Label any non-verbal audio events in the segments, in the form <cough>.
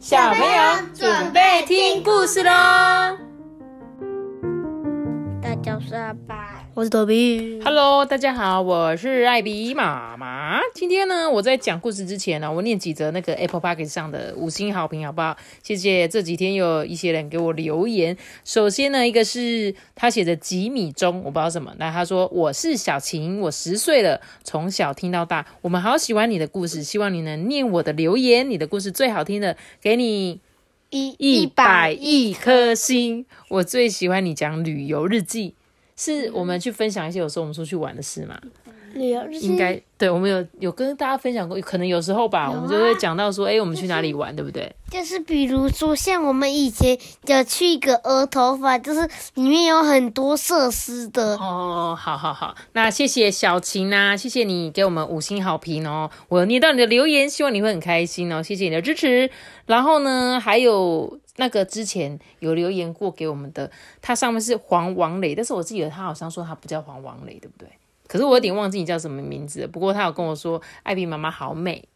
小朋友准备听故事喽！大家是阿爸，我是多比。Hello，大家好，我是艾比妈妈。今天呢，我在讲故事之前呢，我念几则那个 Apple Park 上的五星好评，好不好？谢谢这几天有一些人给我留言。首先呢，一个是他写的几米钟，我不知道什么。那他说我是小晴，我十岁了，从小听到大，我们好喜欢你的故事，希望你能念我的留言，你的故事最好听的，给你一一百亿颗星。我最喜欢你讲旅游日记，是我们去分享一些有时候我们出去玩的事嘛？旅游日应该对，我们有有跟大家分享过，可能有时候吧，我们就会讲到说，哎、我们去哪里玩，对不对？就是比如说，像我们以前有去一个额头发，就是里面有很多设施的。哦，好好好，那谢谢小晴啊，谢谢你给我们五星好评哦，我有念到你的留言，希望你会很开心哦，谢谢你的支持。然后呢，还有那个之前有留言过给我们的，它上面是黄王磊，但是我记得他好像说他不叫黄王磊，对不对？可是我有点忘记你叫什么名字，不过他有跟我说艾比妈妈好美，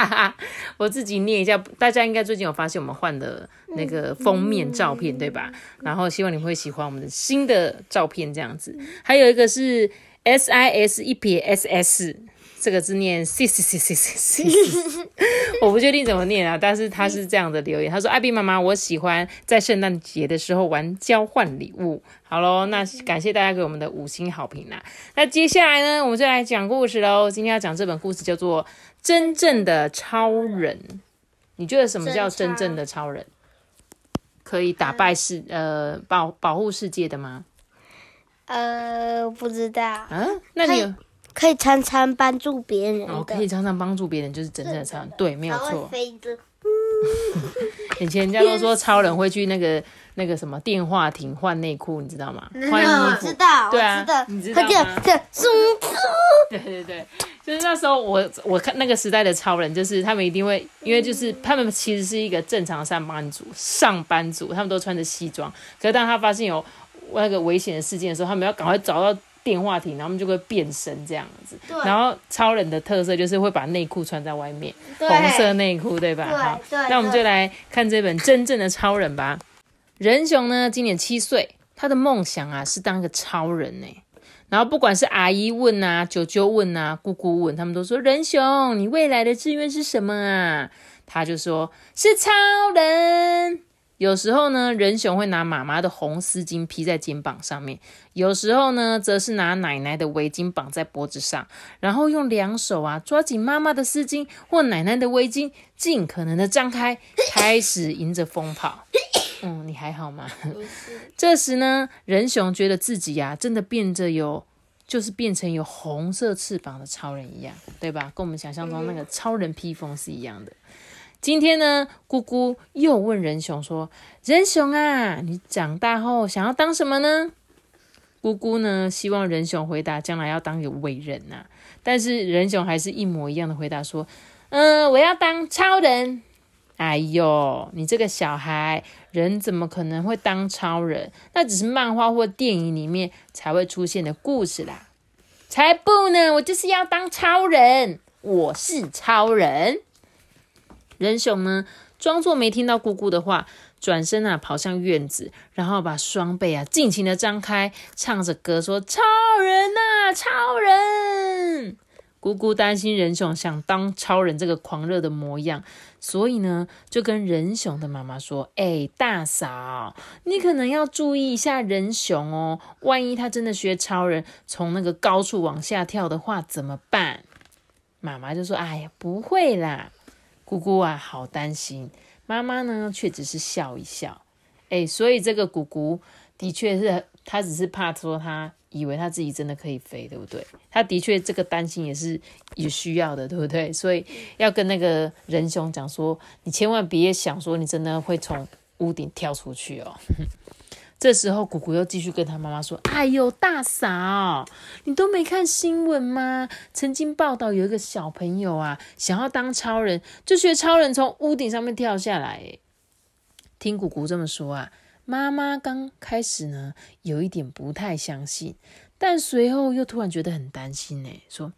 <laughs> 我自己念一下，大家应该最近有发现我们换的那个封面照片对吧？然后希望你会喜欢我们的新的照片这样子。还有一个是 S I S 一撇 S S。这个字念 s s s s s，我不确定怎么念啊，但是他是这样的留言，他说：“艾比妈妈，我喜欢在圣诞节的时候玩交换礼物。”好喽，那感谢大家给我们的五星好评啦。那接下来呢，我们就来讲故事喽。今天要讲这本故事叫做《真正的超人》。你觉得什么叫真正的超人？可以打败世呃保保护世界的吗？呃，不知道，啊，那你有可以常常帮助别人的。哦，可以常常帮助别人，就是真正的超人。对，没有错。<laughs> 以前人家都说超人会去那个那个什么电话亭换内裤，你知道吗？换衣服我知。道，对啊我知道，你知道它就吗就松 <laughs> 对对对，就是那时候我我看那个时代的超人，就是他们一定会，因为就是他们其实是一个正常上班族，上班族，他们都穿着西装。可是当他发现有那个危险的事件的时候，他们要赶快找到电话亭，然后他们就会变身这样子。然后超人的特色就是会把内裤穿在外面，红色内裤，对吧？对好，对那我们就来看这本真正的超人吧。仁雄呢，今年七岁，他的梦想啊是当个超人呢。然后不管是阿姨问啊、舅舅问啊、姑姑问，他们都说：“仁雄，你未来的志愿是什么啊？”他就说：“是超人。”有时候呢，仁雄会拿妈妈的红丝巾披在肩膀上面，有时候呢，则是拿奶奶的围巾绑在脖子上，然后用两手啊抓紧妈妈的丝巾或奶奶的围巾，尽可能的张开，开始迎着风跑。嗯，你还好吗？这时呢，仁雄觉得自己呀、真的变着有，就是变成有红色翅膀的超人一样，对吧？跟我们想象中那个超人披风是一样的。今天呢，姑姑又问仁雄说：“仁雄啊，你长大后想要当什么呢？”姑姑呢，希望仁雄回答将来要当个伟人呐、但是仁雄还是一模一样的回答说：“嗯、我要当超人。”哎呦，你这个小孩，人怎么可能会当超人？那只是漫画或电影里面才会出现的故事啦。才不呢，我就是要当超人，我是超人。仁雄呢，装作没听到姑姑的话，转身啊跑向院子，然后把双臂啊尽情的张开，唱着歌说：“超人呐、超人！”姑姑担心仁雄想当超人这个狂热的模样，所以呢，就跟仁雄的妈妈说：“哎、大嫂，你可能要注意一下仁雄哦，万一他真的学超人，从那个高处往下跳的话，怎么办？”妈妈就说：“哎呀，不会啦。”姑姑啊，好担心。妈妈呢，却只是笑一笑。哎，所以这个姑姑的确是，她只是怕说她以为她自己真的可以飞，对不对？她的确这个担心也是有需要的，对不对？所以要跟那个仁雄讲说，你千万别想说你真的会从屋顶跳出去哦。这时候，姑姑又继续跟她妈妈说：“哎呦，大嫂，你都没看新闻吗？曾经报道有一个小朋友啊，想要当超人，就学超人从屋顶上面跳下来。诶听姑姑这么说啊，妈妈刚开始呢有一点不太相信，但随后又突然觉得很担心呢，说：“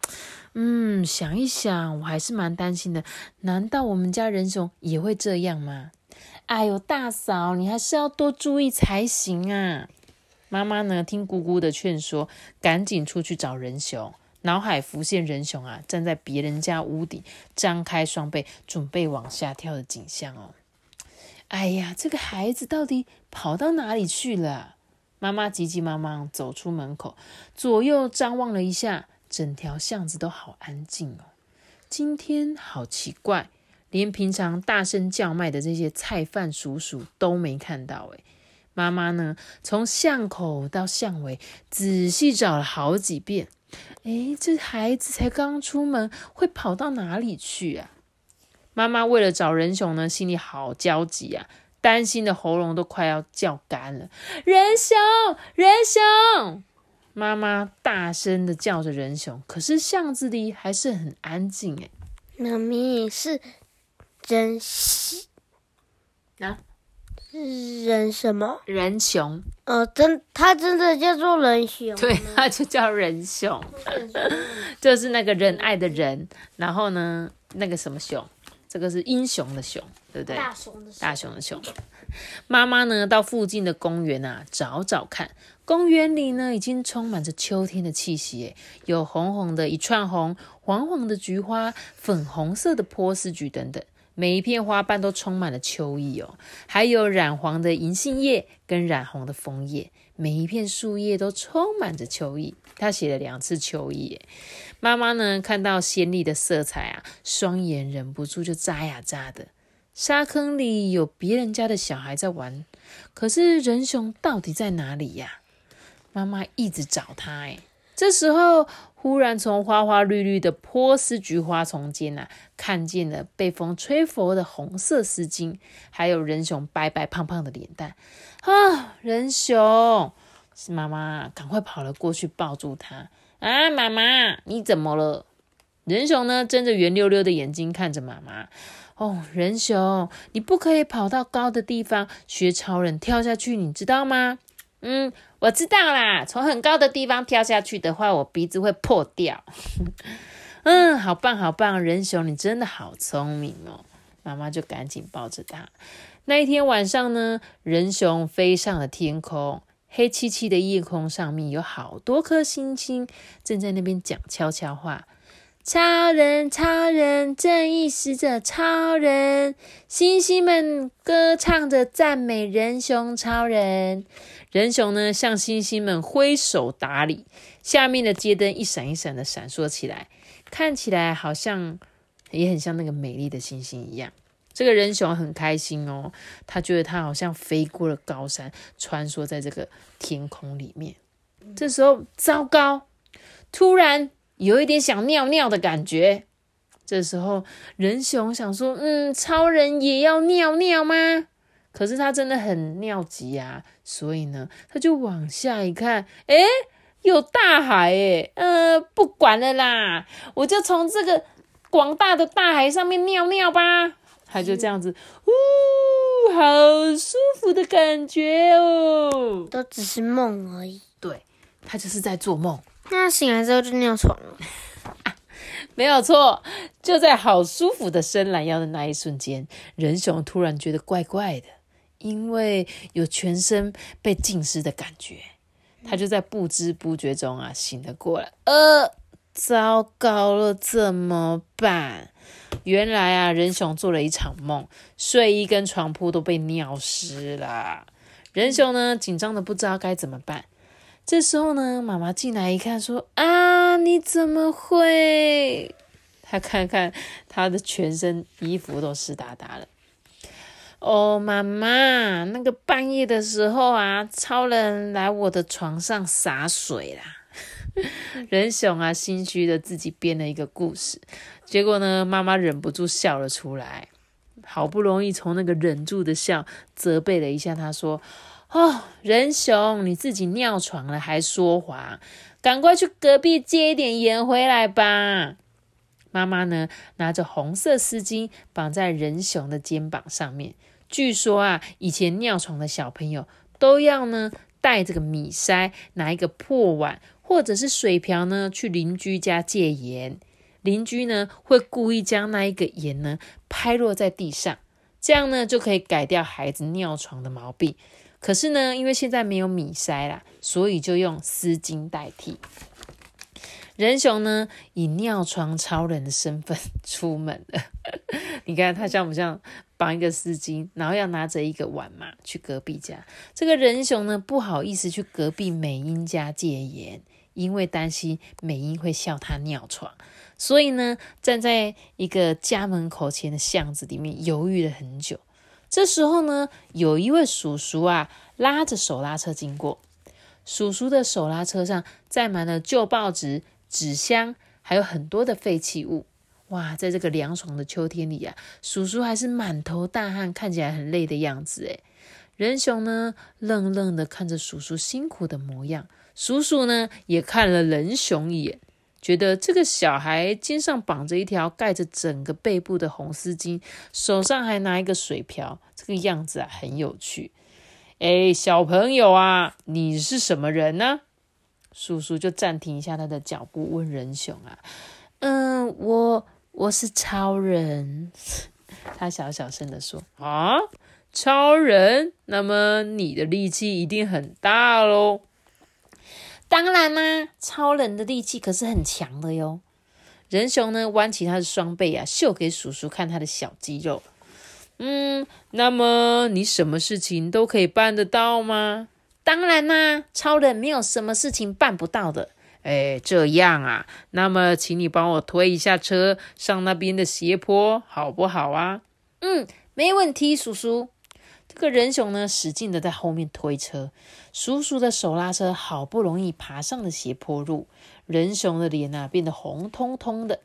嗯，想一想，我还是蛮担心的。难道我们家仁雄也会这样吗？”哎呦，大嫂，你还是要多注意才行啊！妈妈呢，听姑姑的劝说，赶紧出去找仁雄。脑海浮现仁雄啊，站在别人家屋顶，张开双臂，准备往下跳的景象哦。哎呀，这个孩子到底跑到哪里去了？妈妈急急忙忙走出门口，左右张望了一下，整条巷子都好安静哦。今天好奇怪，连平常大声叫卖的这些菜贩叔叔都没看到诶妈妈呢，从巷口到巷尾仔细找了好几遍。哎，这孩子才刚出门，会跑到哪里去啊？妈妈为了找仁雄呢，心里好焦急啊。担心的喉咙都快要叫干了，仁雄，仁雄！妈妈大声的叫着仁雄，可是巷子里还是很安静哎。妈咪是仁雄啊？人什么？人熊。呃，真，他真的叫做人熊？对，他就叫人熊，<laughs> 就是那个仁爱的人，然后呢，那个什么熊？这个是英雄的熊，对不对？大熊的熊大熊的熊。妈妈呢，到附近的公园啊找找看。公园里呢，已经充满着秋天的气息，有红红的一串红，黄黄的菊花，粉红色的波斯菊等等，每一片花瓣都充满了秋意哦。还有染黄的银杏叶跟染红的枫叶，每一片树叶都充满着秋意。他写了两次秋意。妈妈呢，看到鲜丽的色彩啊，双眼忍不住就眨呀眨的。沙坑里有别人家的小孩在玩，可是仁雄到底在哪里呀？妈妈一直找他，哎，这时候忽然从花花绿绿的波斯菊花丛间呐，看见了被风吹拂的红色丝巾，还有仁雄白白胖胖的脸蛋。啊，仁雄！是妈妈赶快跑了过去抱住他。啊，妈妈，你怎么了？仁雄呢？睁着圆溜溜的眼睛看着妈妈。哦，仁雄，你不可以跑到高的地方学超人跳下去，你知道吗？嗯，我知道啦。从很高的地方跳下去的话，我鼻子会破掉。<laughs> 嗯，好棒，好棒，仁雄，你真的好聪明哦。妈妈就赶紧抱着他。那一天晚上呢，仁雄飞上了天空。黑漆漆的夜空上面有好多颗星星，正在那边讲悄悄话。超人，超人，正义使者，超人，星星们歌唱着赞美仁雄超人。仁雄呢，向星星们挥手打理。下面的街灯一闪一闪的闪烁起来，看起来好像也很像那个美丽的星星一样。这个人熊很开心哦，他觉得他好像飞过了高山，穿梭在这个天空里面。这时候，糟糕，突然有一点想尿尿的感觉。这时候，人熊想说：“嗯，超人也要尿尿吗？”可是他真的很尿急啊，所以呢，他就往下一看，诶，有大海诶，呃，不管了啦，我就从这个广大的大海上面尿尿吧。他就这样子，呜，好舒服的感觉哦，都只是梦而已。对，他就是在做梦。那醒来之后就尿床了，<laughs> 没有错。就在好舒服的伸懒腰的那一瞬间，仁雄突然觉得怪怪的，因为有全身被浸湿的感觉。他就在不知不觉中啊醒了过来，呃，糟糕了，怎么办？原来啊，仁雄做了一场梦，睡衣跟床铺都被尿湿了。仁雄呢，紧张的不知道该怎么办。这时候呢，妈妈进来一看，说：“啊，你怎么会？”他看看他的全身衣服都湿哒哒了。哦，妈妈，那个半夜的时候啊，超人来我的床上洒水啦。<laughs> 仁雄啊，心虚的自己编了一个故事，结果呢，妈妈忍不住笑了出来，好不容易从那个忍住的笑，责备了一下他，说：“哦，仁雄，你自己尿床了还说谎，赶快去隔壁借一点盐回来吧。”妈妈呢，拿着红色丝巾绑在人熊的肩膀上面。据说啊，以前尿床的小朋友都要呢带这个米筛，拿一个破碗。或者是水瓢呢去邻居家借盐，邻居呢会故意将那一个盐呢拍落在地上，这样呢就可以改掉孩子尿床的毛病。可是呢，因为现在没有米筛啦，所以就用丝巾代替。仁雄呢，以尿床超人的身份出门了。<laughs> 你看他像不像绑一个丝巾，然后要拿着一个碗嘛，去隔壁家。这个仁雄呢，不好意思去隔壁美英家借盐，因为担心美英会笑他尿床，所以呢，站在一个家门口前的巷子里面犹豫了很久。这时候呢，有一位叔叔啊，拉着手拉车经过。叔叔的手拉车上载满了旧报纸、纸箱，还有很多的废弃物。哇，在这个凉爽的秋天里啊，叔叔还是满头大汗，看起来很累的样子。诶仁雄呢，愣愣的看着叔叔辛苦的模样。叔叔呢，也看了仁雄一眼。觉得这个小孩肩上绑着一条盖着整个背部的红丝巾，手上还拿一个水瓢，这个样子啊很有趣。哎，小朋友啊，你是什么人呢？叔叔就暂停一下他的脚步，问仁雄啊：“嗯，我我是超人。”他小小声的说：“啊，超人？那么你的力气一定很大喽。”当然啦，超人的力气可是很强的哟。仁雄呢，弯起他的双背啊，秀给叔叔看他的小肌肉。嗯，那么你什么事情都可以办得到吗？当然啦，超人没有什么事情办不到的。哎，这样啊，那么请你帮我推一下车上那边的斜坡，好不好啊？嗯，没问题，叔叔。这个人熊呢，使劲的在后面推车，叔叔的手拉车好不容易爬上了斜坡路，人熊的脸啊变得红彤彤的。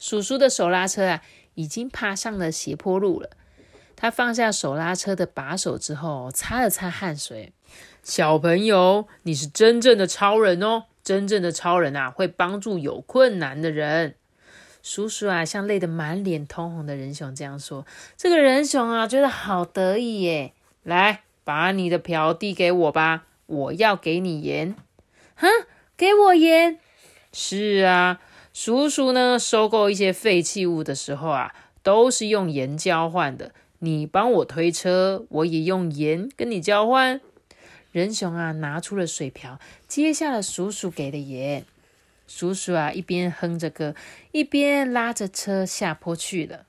叔叔的手拉车啊，已经爬上了斜坡路了。他放下手拉车的把手之后，擦了擦汗水。小朋友，你是真正的超人哦！真正的超人啊，会帮助有困难的人。叔叔啊，像累得满脸通红的人熊这样说：“这个人熊啊，觉得好得意耶！来，把你的瓢递给我吧，我要给你盐。哼，给我盐？是啊，叔叔呢，收购一些废弃物的时候啊，都是用盐交换的。你帮我推车，我也用盐跟你交换。”仁雄啊，拿出了水瓢，接下了叔叔给的盐。叔叔啊，一边哼着歌，一边拉着车下坡去了。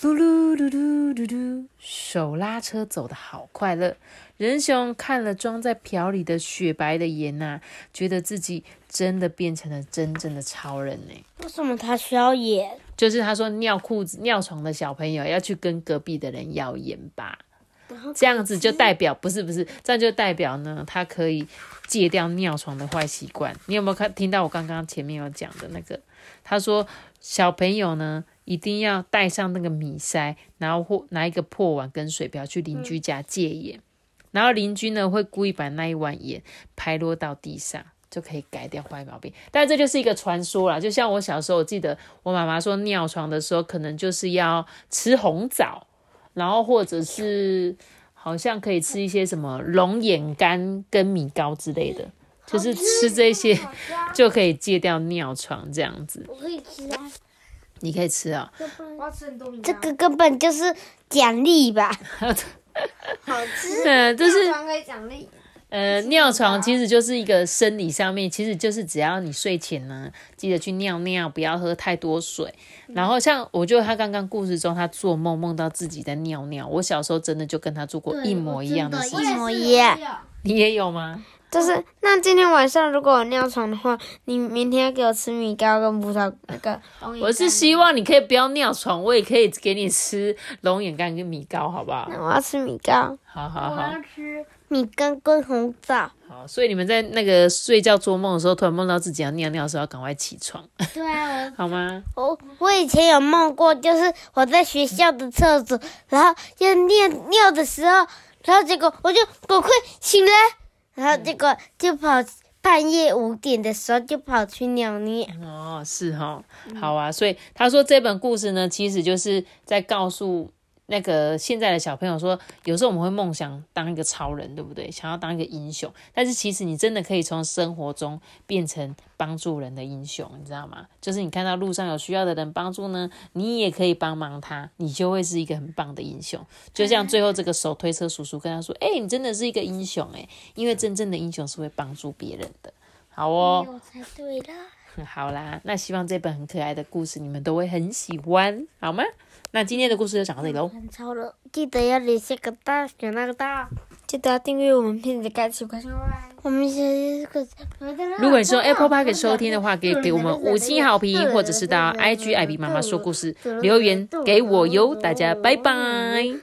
噜噜噜噜噜噜，手拉车走的好快乐。仁雄看了装在瓢里的雪白的盐呐，觉得自己真的变成了真正的超人呢。为什么他需要盐？就是他说尿裤子、尿床的小朋友要去跟隔壁的人要盐吧。这样子就代表不是不是，这样就代表呢，他可以戒掉尿床的坏习惯。你有没有看听到我刚刚前面有讲的那个？他说小朋友呢一定要带上那个米筛，然后或拿一个破碗跟水瓢去邻居家借盐，然后邻居呢会故意把那一碗盐拍落到地上，就可以改掉坏毛病。但这就是一个传说啦，就像我小时候，我记得我妈妈说尿床的时候，可能就是要吃红枣。然后或者是好像可以吃一些什么龙眼干跟米糕之类的，就是吃这些就可以戒掉尿床这样子。我可以吃啊，你可以吃啊。这个根本就是奖励吧？<laughs> 好吃，嗯，就是可以奖励。呃，尿床其实就是一个生理上面，其实就是只要你睡前呢，记得去尿尿，不要喝太多水。然后像我就他刚刚故事中，他做梦梦到自己在尿尿，我小时候真的就跟他做过一模一样的事情。一模一样。你也有吗？就是那今天晚上如果我尿床的话，你明天要给我吃米糕跟葡萄那个。我是希望你可以不要尿床，我也可以给你吃龙眼干跟米糕，好不好？那我要吃米糕。好好好。吃。米干跟红枣。好，所以你们在那个睡觉做梦的时候，突然梦到自己要尿尿的时候，要赶快起床。对啊，<laughs> 好吗？我我以前有梦过，就是我在学校的厕所，然后要尿尿的时候，然后结果我就赶快醒来，然后结果就跑半夜五点的时候就跑去尿尿。哦，是哈，好啊。所以他说这本故事呢，其实就是在告诉。那个现在的小朋友说，有时候我们会梦想当一个超人，对不对？想要当一个英雄，但是其实你真的可以从生活中变成帮助人的英雄，你知道吗？就是你看到路上有需要的人帮助呢，你也可以帮忙他，你就会是一个很棒的英雄。就像最后这个手推车叔叔跟他说：“哎、你真的是一个英雄哎、因为真正的英雄是会帮助别人的。”好哦，我才对啦。好啦，那希望这本很可爱的故事你们都会很喜欢，好吗？那今天的故事就讲到这里喽。很超了，记得要留下个大选那个大。记得要订阅我们片子，开启快讯外。我们现在是。如果你是用 Apple Park 收听的话，可以给我们五星好评，或者是到 IG 艾比妈妈说故事留言给我哟。大家拜拜。嗯